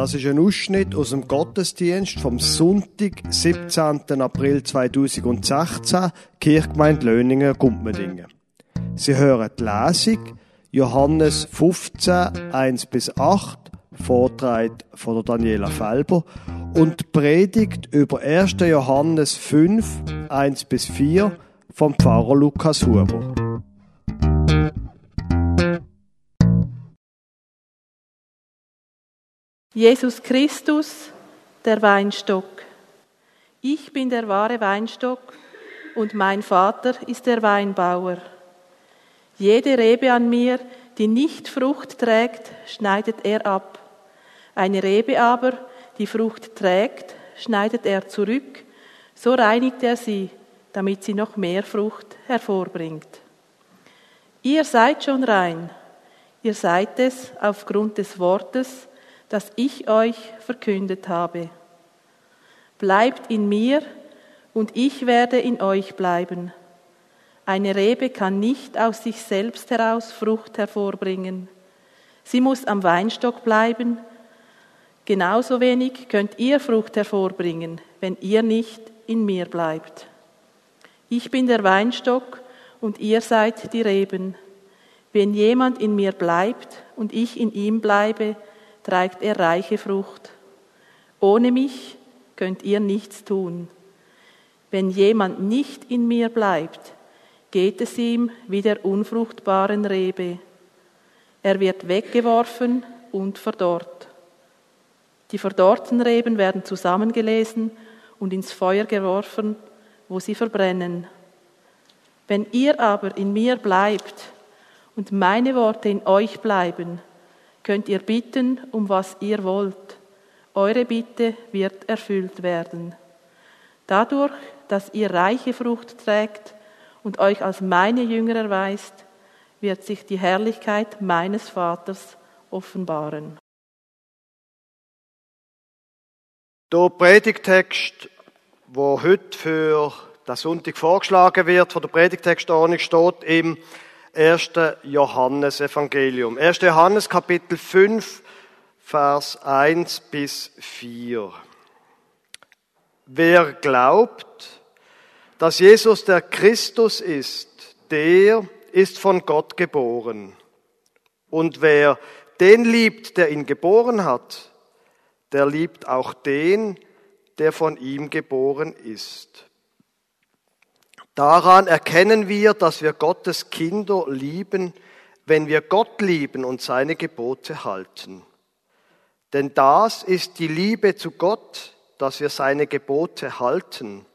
Das ist ein Ausschnitt aus dem Gottesdienst vom Sonntag, 17. April 2016, Kirchgemeinde Löningen, Gumpmedingen. Sie hören die Lesung, Johannes 15, 1 bis 8, Vortrag von Daniela Felber und Predigt über 1. Johannes 5, 1 bis 4 vom Pfarrer Lukas Huber. Jesus Christus, der Weinstock. Ich bin der wahre Weinstock und mein Vater ist der Weinbauer. Jede Rebe an mir, die nicht Frucht trägt, schneidet er ab. Eine Rebe aber, die Frucht trägt, schneidet er zurück, so reinigt er sie, damit sie noch mehr Frucht hervorbringt. Ihr seid schon rein, ihr seid es aufgrund des Wortes, das ich euch verkündet habe. Bleibt in mir und ich werde in euch bleiben. Eine Rebe kann nicht aus sich selbst heraus Frucht hervorbringen. Sie muss am Weinstock bleiben. Genauso wenig könnt ihr Frucht hervorbringen, wenn ihr nicht in mir bleibt. Ich bin der Weinstock und ihr seid die Reben. Wenn jemand in mir bleibt und ich in ihm bleibe, trägt er reiche Frucht. Ohne mich könnt ihr nichts tun. Wenn jemand nicht in mir bleibt, geht es ihm wie der unfruchtbaren Rebe. Er wird weggeworfen und verdorrt. Die verdorrten Reben werden zusammengelesen und ins Feuer geworfen, wo sie verbrennen. Wenn ihr aber in mir bleibt und meine Worte in euch bleiben, könnt ihr bitten, um was ihr wollt. Eure Bitte wird erfüllt werden. Dadurch, dass ihr reiche Frucht trägt und euch als meine Jünger erweist, wird sich die Herrlichkeit meines Vaters offenbaren. Der Predigtext, wo heute für den Sonntag vorgeschlagen wird, von der Predigtextordnung steht im 1. Johannes Evangelium. 1. Johannes Kapitel 5, Vers 1 bis 4. Wer glaubt, dass Jesus der Christus ist, der ist von Gott geboren. Und wer den liebt, der ihn geboren hat, der liebt auch den, der von ihm geboren ist. Daran erkennen wir, dass wir Gottes Kinder lieben, wenn wir Gott lieben und seine Gebote halten. Denn das ist die Liebe zu Gott, dass wir seine Gebote halten.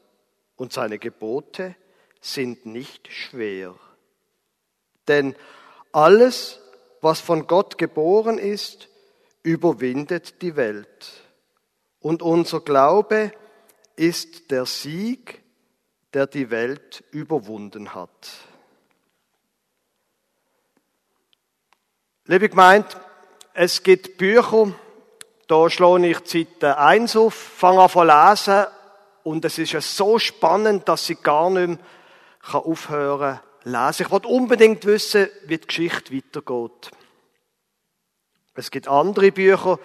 Und seine Gebote sind nicht schwer. Denn alles, was von Gott geboren ist, überwindet die Welt. Und unser Glaube ist der Sieg, der die Welt überwunden hat. Liebe Gemeinde, es gibt Bücher, da schlage ich Seite 1 auf, fange an zu lesen und es ist ja so spannend, dass ich gar nicht mehr aufhören kann lesen. Ich wollte unbedingt wissen, wie die Geschichte weitergeht. Es gibt andere Bücher,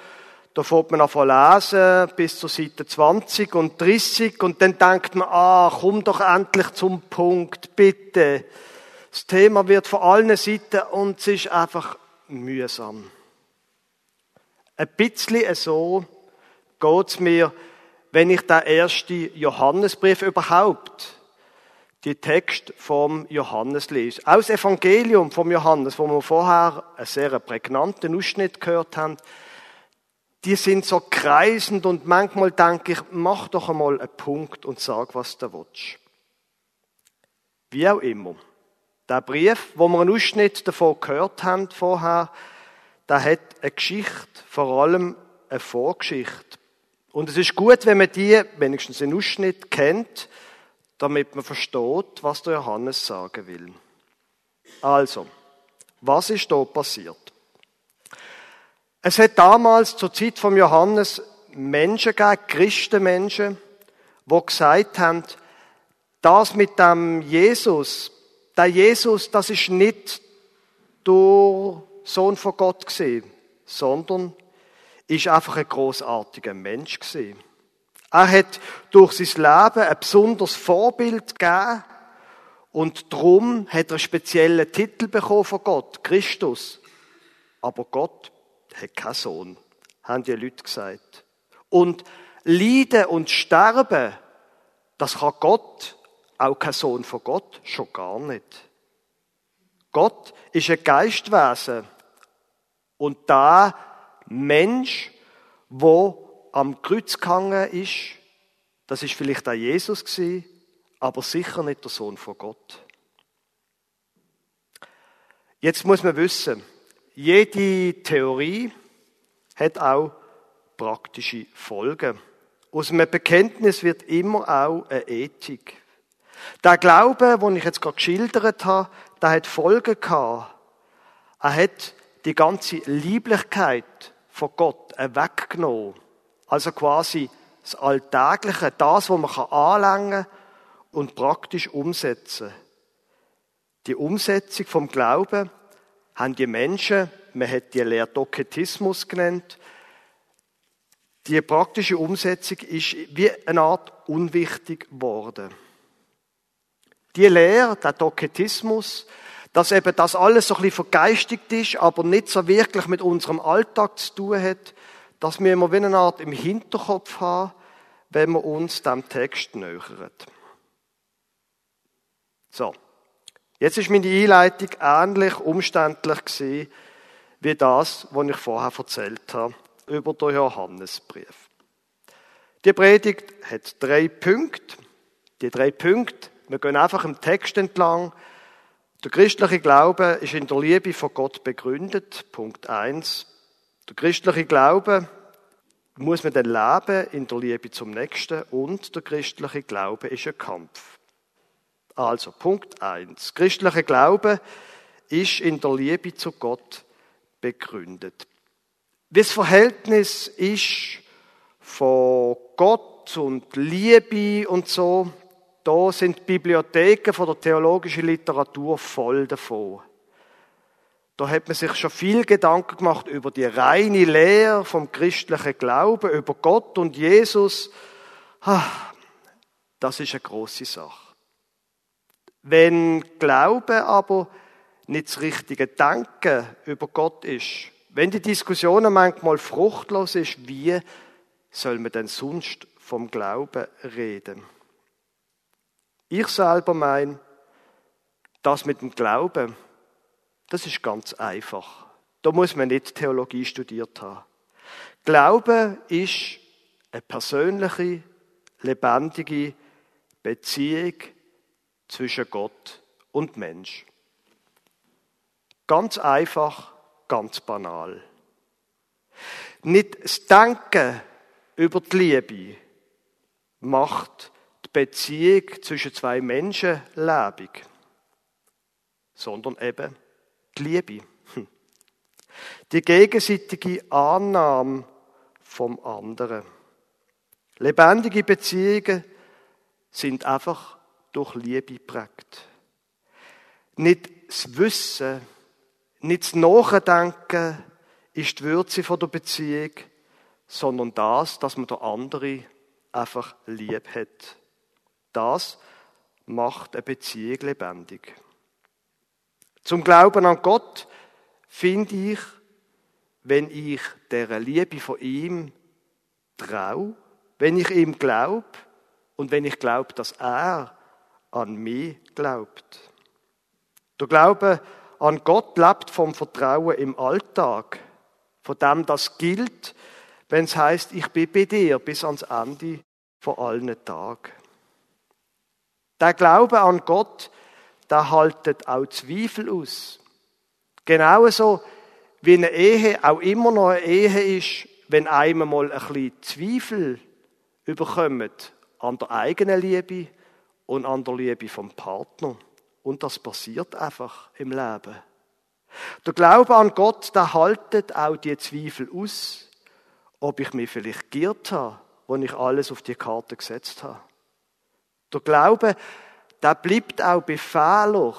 da fängt man an zu lesen bis zur Seite 20 und 30 und dann denkt man, ah, komm doch endlich zum Punkt, bitte. Das Thema wird von allen Seiten und es ist einfach mühsam. Ein bisschen so geht's mir, wenn ich den ersten Johannesbrief überhaupt, die Text vom Johannes lese. Aus Evangelium vom Johannes, wo wir vorher einen sehr prägnanten Ausschnitt gehört haben, die sind so kreisend und manchmal denke ich, mach doch einmal einen Punkt und sag, was du willst. Wie auch immer. Der Brief, wo wir einen Ausschnitt davon gehört haben vorher, der hat eine Geschichte, vor allem eine Vorgeschichte. Und es ist gut, wenn man die, wenigstens einen Ausschnitt kennt, damit man versteht, was der Johannes sagen will. Also, was ist da passiert? Es hat damals zur Zeit von Johannes Menschen gegeben, Christenmenschen, die gesagt haben, das mit dem Jesus, der Jesus, das ist nicht der Sohn von Gott gesehen, sondern ist einfach ein großartiger Mensch gewesen. Er hat durch sein Leben ein besonderes Vorbild gegeben und darum hat er einen speziellen Titel bekommen von Gott, Christus. Aber Gott hat keinen Sohn, haben die Leute gesagt. Und Leiden und Sterben, das kann Gott, auch kein Sohn von Gott, schon gar nicht. Gott ist ein Geistwesen. Und da Mensch, wo am Kreuz gehangen ist, das ist vielleicht auch Jesus gewesen, aber sicher nicht der Sohn von Gott. Jetzt muss man wissen, jede Theorie hat auch praktische Folgen. Aus einem Bekenntnis wird immer auch eine Ethik. Der Glaube, den ich jetzt gerade geschildert habe, der hat Folgen gehabt. Er hat die ganze Lieblichkeit von Gott weggenommen. Also quasi das Alltägliche, das, was man anlängen und praktisch umsetzen. Die Umsetzung vom Glauben haben die Menschen, man hat die Lehre Doketismus genannt, die praktische Umsetzung ist wie eine Art unwichtig geworden. Die Lehre, der Doketismus, dass eben das alles so ein bisschen vergeistigt ist, aber nicht so wirklich mit unserem Alltag zu tun hat, dass wir immer wie eine Art im Hinterkopf haben, wenn wir uns dem Text nähern. So. Jetzt ist meine Einleitung ähnlich umständlich gewesen, wie das, was ich vorher erzählt habe, über den Johannesbrief. Die Predigt hat drei Punkte. Die drei Punkte, wir gehen einfach im Text entlang, der christliche Glaube ist in der Liebe von Gott begründet. Punkt eins. Der christliche Glaube muss man dann leben in der Liebe zum Nächsten und der christliche Glaube ist ein Kampf. Also, Punkt eins. Christliche Glaube ist in der Liebe zu Gott begründet. Wie das Verhältnis ist von Gott und Liebe und so, da sind Bibliotheken von der theologischen Literatur voll davon. Da hat man sich schon viel Gedanken gemacht über die reine Lehre vom christlichen Glauben, über Gott und Jesus. Das ist eine große Sache. Wenn Glaube aber nicht das richtige Denken über Gott ist, wenn die Diskussion manchmal fruchtlos ist, wie soll man denn sonst vom Glauben reden? Ich selber meine, das mit dem Glauben, das ist ganz einfach. Da muss man nicht Theologie studiert haben. Glaube ist eine persönliche, lebendige Beziehung zwischen Gott und Mensch. Ganz einfach, ganz banal. Nicht das Denken über die Liebe macht Beziehung zwischen zwei Menschen lebendig, sondern eben die Liebe. Hm. Die gegenseitige Annahme vom anderen. Lebendige Beziehungen sind einfach durch Liebe geprägt. Nicht das Wissen, nicht das Nachdenken ist die Würze der Beziehung, sondern das, dass man der andere einfach lieb hat. Das macht eine Beziehung lebendig. Zum Glauben an Gott finde ich, wenn ich der Liebe von ihm traue, wenn ich ihm glaube und wenn ich glaube, dass er an mich glaubt. Der Glaube an Gott lebt vom Vertrauen im Alltag, von dem das gilt, wenn es heißt, ich bin bei dir bis ans Ende von allen Tagen. Der Glaube an Gott, der haltet auch Zweifel aus. Genauso wie eine Ehe auch immer noch eine Ehe ist, wenn einem mal ein bisschen Zweifel überkommt an der eigenen Liebe und an der Liebe vom Partner. Und das passiert einfach im Leben. Der Glaube an Gott, der haltet auch die Zweifel aus, ob ich mich vielleicht giert habe, wo ich alles auf die Karte gesetzt habe. Der Glaube, der bleibt auch bei Fehlern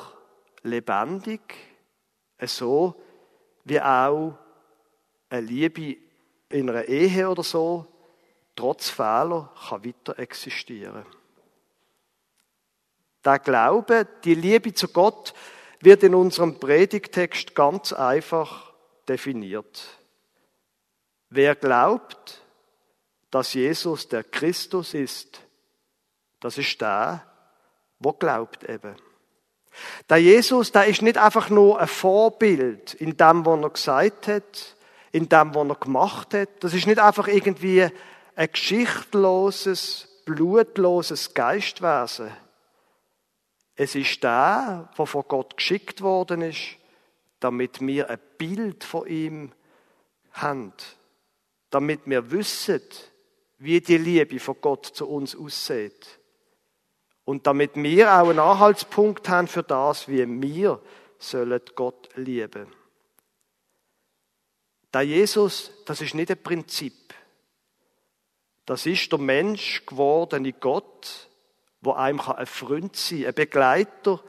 lebendig, so wie auch eine Liebe in einer Ehe oder so, trotz Fehler, kann weiter existieren. Der Glaube, die Liebe zu Gott, wird in unserem Predigtext ganz einfach definiert. Wer glaubt, dass Jesus der Christus ist, das ist der, wo glaubt eben. Der Jesus, der ist nicht einfach nur ein Vorbild in dem, was er gesagt hat, in dem, was er gemacht hat. Das ist nicht einfach irgendwie ein geschichtloses, blutloses Geistwesen. Es ist der, der von Gott geschickt worden ist, damit wir ein Bild von ihm haben. Damit wir wissen, wie die Liebe von Gott zu uns aussieht. Und damit wir auch einen Anhaltspunkt haben für das, wie wir sollen Gott lieben. Der Jesus, das ist nicht ein Prinzip. Das ist der Mensch gewordene Gott, wo einem ein Freund sein kann, ein Begleiter,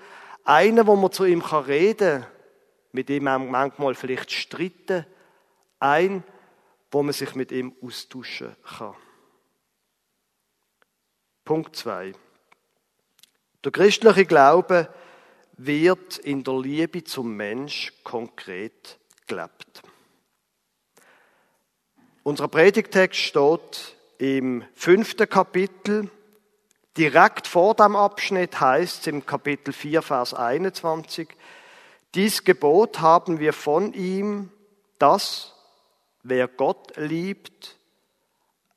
einer, wo man zu ihm reden kann, mit man manchmal vielleicht streiten, ein, wo man sich mit ihm austauschen kann. Punkt zwei. Der christliche Glaube wird in der Liebe zum Mensch konkret gelebt. Unser Predigtext steht im fünften Kapitel. Direkt vor dem Abschnitt heißt es im Kapitel 4, Vers 21, dies Gebot haben wir von ihm, dass wer Gott liebt,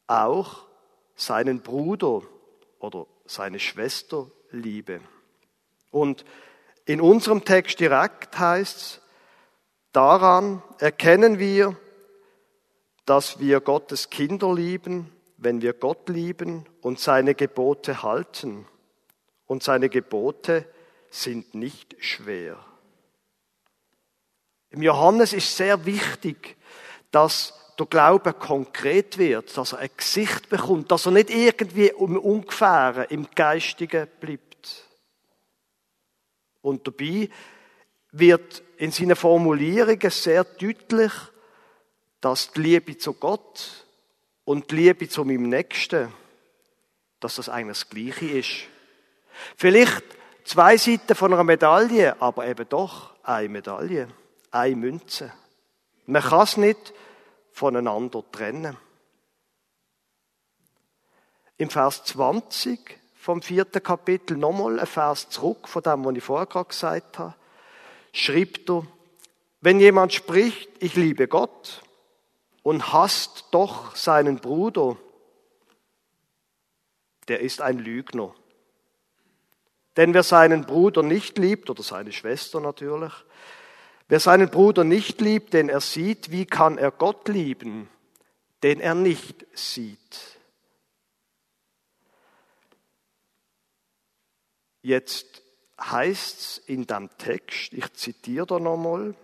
auch seinen Bruder oder seine Schwester Liebe. Und in unserem Text direkt heißt es, daran erkennen wir, dass wir Gottes Kinder lieben, wenn wir Gott lieben und seine Gebote halten. Und seine Gebote sind nicht schwer. Im Johannes ist sehr wichtig, dass der Glaube konkret wird, dass er ein Gesicht bekommt, dass er nicht irgendwie um ungefähr im Geistigen bleibt. Und dabei wird in seinen Formulierungen sehr deutlich, dass die Liebe zu Gott und die Liebe zu meinem Nächsten, dass das eigentlich das Gleiche ist. Vielleicht zwei Seiten von einer Medaille, aber eben doch eine Medaille, eine Münze. Man kann es nicht voneinander trennen. Im Vers 20 vom vierten Kapitel, nochmal ein Vers zurück von dem, was ich vorher gerade gesagt habe, schreibt er, wenn jemand spricht, ich liebe Gott und hasst doch seinen Bruder, der ist ein Lügner. Denn wer seinen Bruder nicht liebt, oder seine Schwester natürlich, Wer seinen Bruder nicht liebt, den er sieht, wie kann er Gott lieben, den er nicht sieht? Jetzt heißt es in dem Text, ich zitiere da nochmal,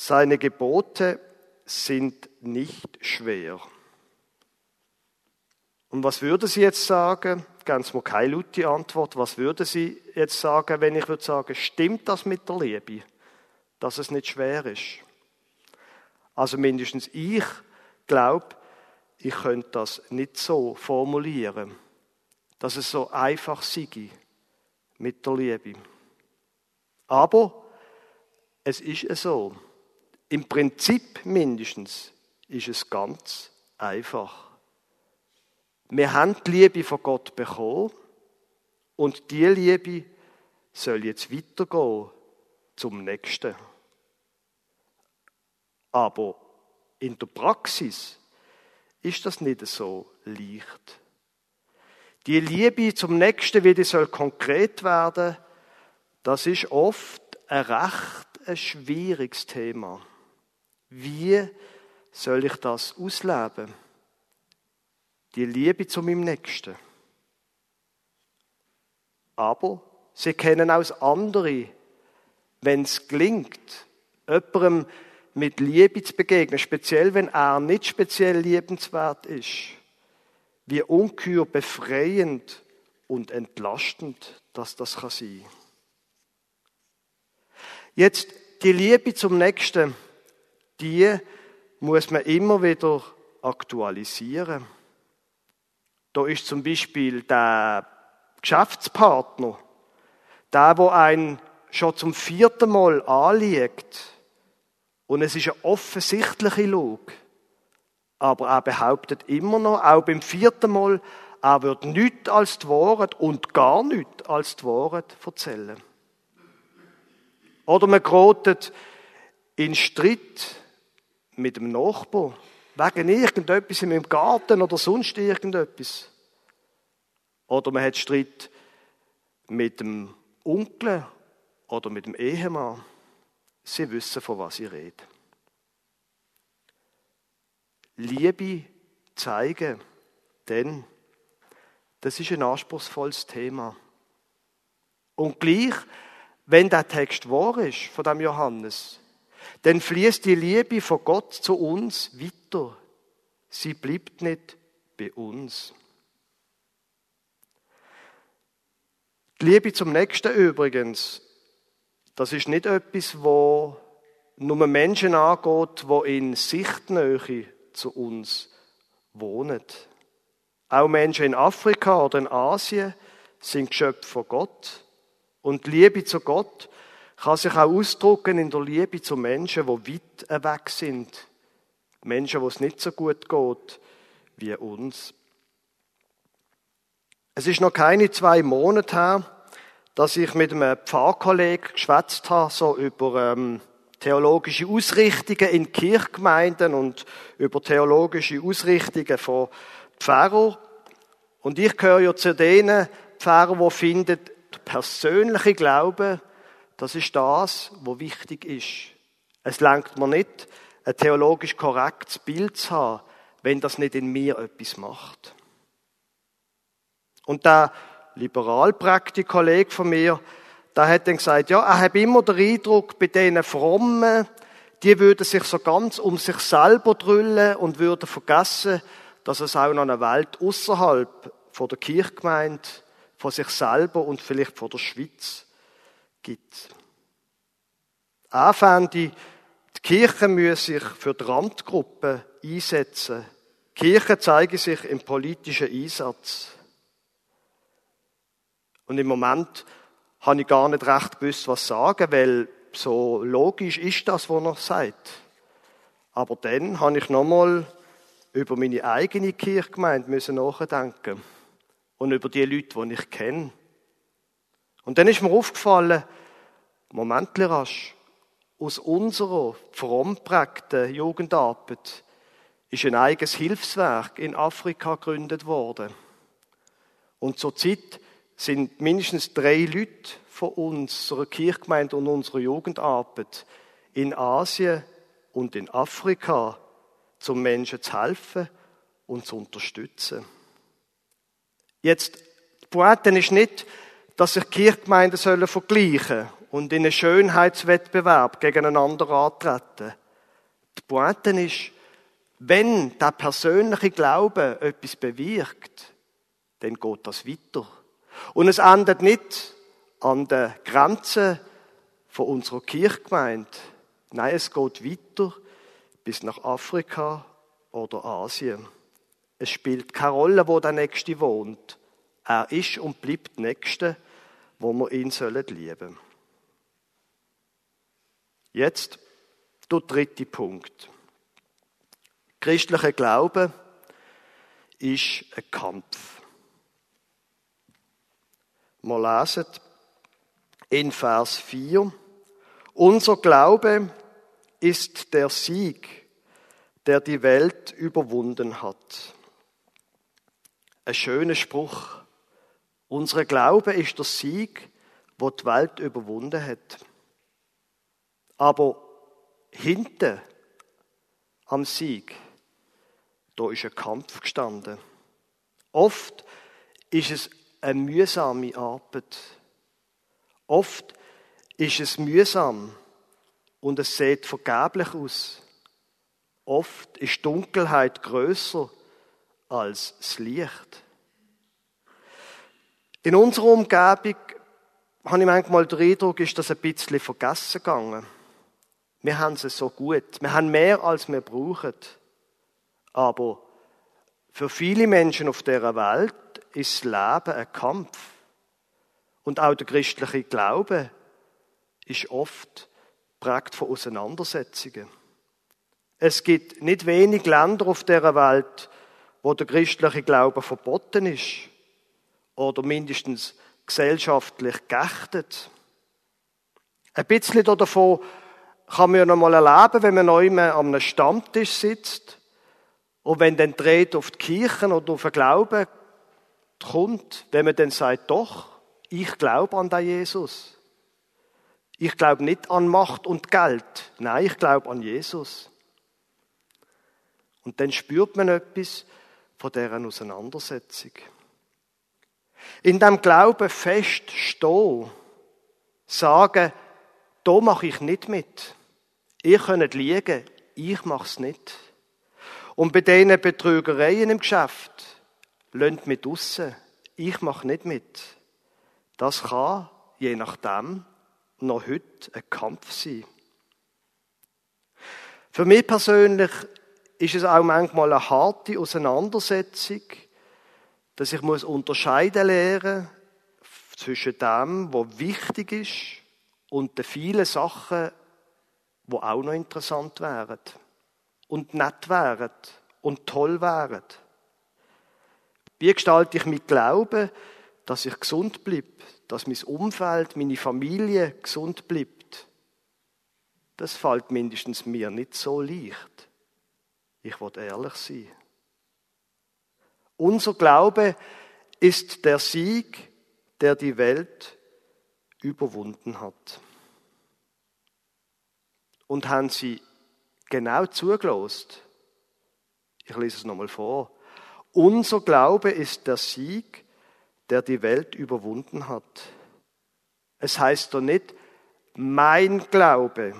seine Gebote sind nicht schwer. Und was würde sie jetzt sagen? Ganz mal keine laute Antwort. Was würde sie jetzt sagen, wenn ich würde sagen, stimmt das mit der Liebe, dass es nicht schwer ist? Also mindestens ich glaube, ich könnte das nicht so formulieren, dass es so einfach sei mit der Liebe. Aber es ist so. Im Prinzip mindestens ist es ganz einfach. Wir haben die Liebe von Gott bekommen und die Liebe soll jetzt weitergehen zum Nächsten. Aber in der Praxis ist das nicht so leicht. Die Liebe zum Nächsten, wie die soll konkret werden, das ist oft ein recht ein schwieriges Thema. Wie soll ich das ausleben? die Liebe zu meinem Nächsten. Aber sie kennen auch andere, wenn es gelingt, jemandem mit Liebe zu begegnen, speziell wenn er nicht speziell liebenswert ist, wie ungeheuer befreiend und entlastend dass das kann. Jetzt die Liebe zum Nächsten die muss man immer wieder aktualisieren. Da ist zum Beispiel der Geschäftspartner, der, wo ein schon zum vierten Mal anliegt und es ist eine offensichtliche Lug, aber er behauptet immer noch, auch beim vierten Mal, er wird nichts als die Wahrheit und gar nichts als die Wahrheit erzählen. Oder man gerät in Streit mit dem Nachbarn wegen irgendetwas in meinem Garten oder sonst irgendetwas. Oder man hat Streit mit dem Onkel oder mit dem Ehemann. Sie wissen, von was ich rede. Liebe zeigen, denn das ist ein anspruchsvolles Thema. Und gleich, wenn der Text wahr ist von dem Johannes, dann fließt die Liebe von Gott zu uns weiter. Sie bleibt nicht bei uns. Die Liebe zum Nächsten übrigens, das ist nicht etwas, wo nur Menschen angeht, wo in Sichtnähe zu uns wohnen. Auch Menschen in Afrika oder in Asien sind Geschöpfe von Gott. Und die Liebe zu Gott kann sich auch ausdrücken in der Liebe zu Menschen, die weit weg sind. Menschen, wo es nicht so gut geht wie uns. Es ist noch keine zwei Monate her, dass ich mit einem Pfarrkollegen geschwätzt habe, so über ähm, theologische Ausrichtungen in Kirchgemeinden und über theologische Ausrichtungen von Pfarrer. Und ich gehöre ja zu denen Pfarrer, die finden, der persönliche Glaube, das ist das, was wichtig ist. Es lenkt mir nicht, ein theologisch korrektes Bild zu haben, wenn das nicht in mir etwas macht. Und der Liberalpraktik-Kollege von mir, der hat dann gesagt, ja, er hat immer den Eindruck, bei diesen Frommen, die würden sich so ganz um sich selber drüllen und würden vergessen, dass es auch noch eine Welt außerhalb von der Kirchgemeinde, von sich selber und vielleicht von der Schweiz gibt. Er fände, die Kirche müsse sich für die Randgruppen einsetzen. Die Kirche zeige sich im politischen Einsatz. Und im Moment habe ich gar nicht recht gewusst, was sagen, weil so logisch ist das, was er sagt. Aber dann habe ich nochmal über meine eigene Kirchgemeinde müssen nachdenken und über die Leute, die ich kenne. Und dann ist mir aufgefallen, Moment rasch, aus unserer fromm prägten Jugendarbeit ist ein eigenes Hilfswerk in Afrika gegründet worden. Und zur Zeit sind mindestens drei Leute von unserer Kirchgemeinde und unserer Jugendarbeit in Asien und in Afrika, zum Menschen zu helfen und zu unterstützen. Jetzt, die Pointe ist nicht, dass sich Kirchgemeinden sollen vergleichen und in einen Schönheitswettbewerb gegeneinander antreten. Die Pointe ist, wenn der persönliche Glaube etwas bewirkt, dann geht das weiter. Und es endet nicht an der Grenze von unserer Kirchgemeinde. Nein, es geht weiter bis nach Afrika oder Asien. Es spielt keine Rolle, wo der Nächste wohnt. Er ist und bleibt Nächste, wo wir ihn sollen lieben. Jetzt der dritte Punkt. Christlicher Glaube ist ein Kampf. Wir lesen in Vers 4, unser Glaube ist der Sieg, der die Welt überwunden hat. Ein schöner Spruch. Unser Glaube ist der Sieg, wo die Welt überwunden hat. Aber hinten am Sieg, da ist ein Kampf gestanden. Oft ist es eine mühsame Arbeit. Oft ist es mühsam und es sieht vergeblich aus. Oft ist Dunkelheit größer als das Licht. In unserer Umgebung habe ich manchmal den Eindruck, ist das ein bisschen vergessen gegangen. Wir haben es so gut. Wir haben mehr, als wir brauchen. Aber für viele Menschen auf dieser Welt ist das Leben ein Kampf. Und auch der christliche Glaube ist oft prägt von Auseinandersetzungen. Es gibt nicht wenig Länder auf der Welt, wo der christliche Glaube verboten ist oder mindestens gesellschaftlich geächtet. Ein bisschen davon kann man ja noch mal erleben, wenn man neu an einem Stammtisch sitzt und wenn dann dreht auf die Kirchen oder auf den Glauben kommt, wenn man dann sagt, doch, ich glaube an den Jesus. Ich glaube nicht an Macht und Geld. Nein, ich glaube an Jesus. Und dann spürt man etwas von deren Auseinandersetzung. In dem Glauben feststehen, sagen, da mache ich nicht mit. Ihr könnt liegen, ich mache es nicht. Und bei diesen Betrügereien im Geschäft, lönt mit aussen, ich mache nicht mit. Das kann, je nachdem, noch heute ein Kampf sein. Für mich persönlich ist es auch manchmal eine harte Auseinandersetzung, dass ich muss unterscheiden lernen zwischen dem, was wichtig ist und den vielen Sachen, die auch noch interessant wären und nett wären und toll wären. Wie gestalte ich mit Glauben, dass ich gesund bleibe, dass mein Umfeld, meine Familie gesund bleibt? Das fällt mindestens mir nicht so leicht. Ich will ehrlich sein. Unser Glaube ist der Sieg, der die Welt überwunden hat. Und haben sie genau zugelost? Ich lese es nochmal vor. Unser Glaube ist der Sieg, der die Welt überwunden hat. Es heißt doch nicht, mein Glaube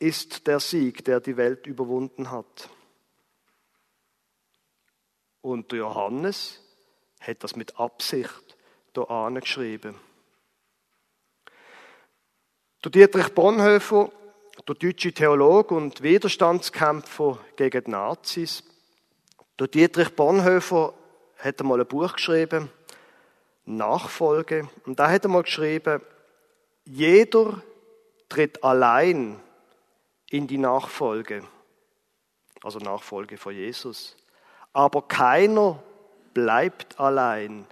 ist der Sieg, der die Welt überwunden hat. Und Johannes hat das mit Absicht hier angeschrieben. Der Dietrich Bonhoeffer, der deutsche Theologe und Widerstandskämpfer gegen die Nazis, der Dietrich Bonhoeffer hat einmal ein Buch geschrieben, Nachfolge, und da hat er mal geschrieben, jeder tritt allein in die Nachfolge, also Nachfolge von Jesus. Aber keiner bleibt allein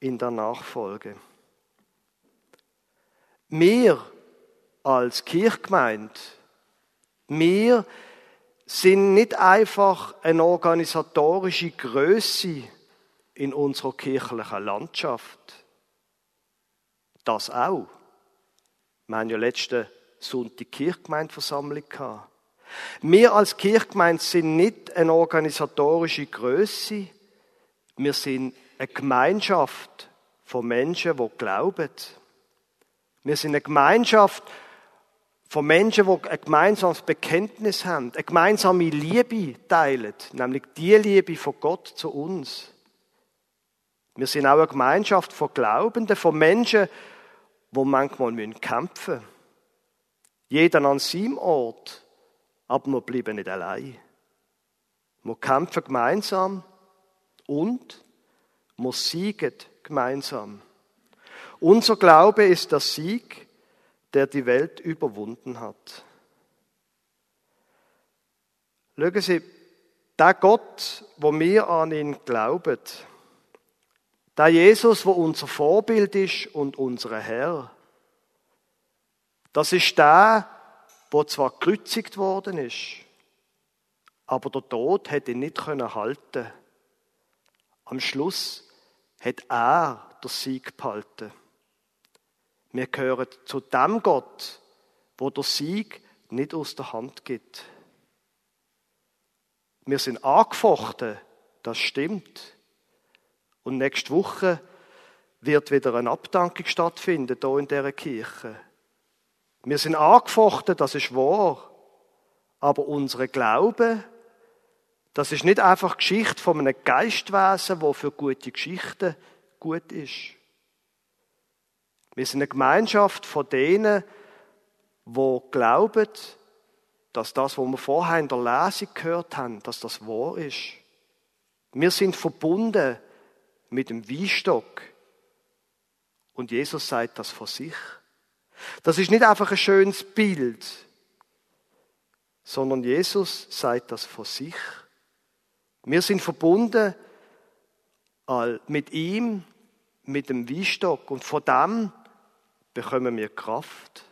in der Nachfolge. Wir als Kirchgemeinde, wir sind nicht einfach eine organisatorische Größe in unserer kirchlichen Landschaft. Das auch. Wir haben ja letzten Sonntag Kirchgemeindeversammlung gehabt. Wir als Kirchgemeinde sind nicht eine organisatorische Größe. Wir sind eine Gemeinschaft von Menschen, die glauben. Wir sind eine Gemeinschaft von Menschen, die ein gemeinsames Bekenntnis haben, eine gemeinsame Liebe teilen, nämlich die Liebe von Gott zu uns. Wir sind auch eine Gemeinschaft von Glaubenden, von Menschen, die manchmal kämpfen müssen. Jeder an seinem Ort aber wir bleiben nicht allein. Wir kämpfen gemeinsam und wir siegen gemeinsam. Unser Glaube ist der Sieg, der die Welt überwunden hat. Schauen Sie, der Gott, wo wir an ihn glauben, der Jesus, wo unser Vorbild ist und unser Herr, das ist der, wo zwar gekreuzigt worden ist, aber der Tod hätte ihn nicht können halten. Am Schluss hat er den Sieg behalten. Wir gehören zu dem Gott, wo der Sieg nicht aus der Hand geht. Wir sind angefochten, das stimmt. Und nächste Woche wird wieder eine Abdankung stattfinden, hier in dieser Kirche. Wir sind angefochten, das ist wahr. Aber unsere Glaube, das ist nicht einfach Geschichte von einem Geistwesen, wo für gute Geschichten gut ist. Wir sind eine Gemeinschaft von denen, wo glauben, dass das, was wir vorher in der Lesung gehört haben, dass das wahr ist. Wir sind verbunden mit dem Weinstock. Und Jesus sagt das von sich. Das ist nicht einfach ein schönes Bild, sondern Jesus sagt das von sich. Wir sind verbunden mit ihm, mit dem Weinstock und von dem bekommen wir Kraft.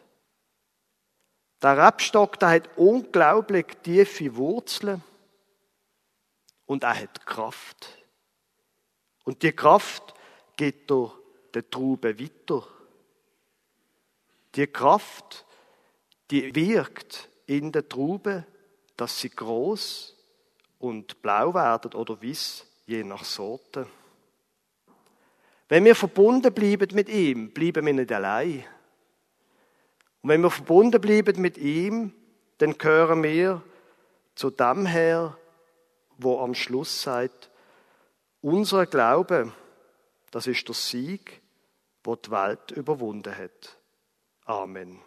Der Rebstock, der hat unglaublich tiefe Wurzeln und er hat Kraft. Und die Kraft geht durch die Traube weiter. Die Kraft, die wirkt in der Traube, dass sie groß und blau werden oder weiß, je nach Sorte. Wenn wir verbunden bleiben mit ihm, bleiben wir nicht allein. Und wenn wir verbunden bleiben mit ihm, dann gehören wir zu dem her, wo am Schluss sagt, unser Glaube, das ist der Sieg, wo die Welt überwunden hat. Amen.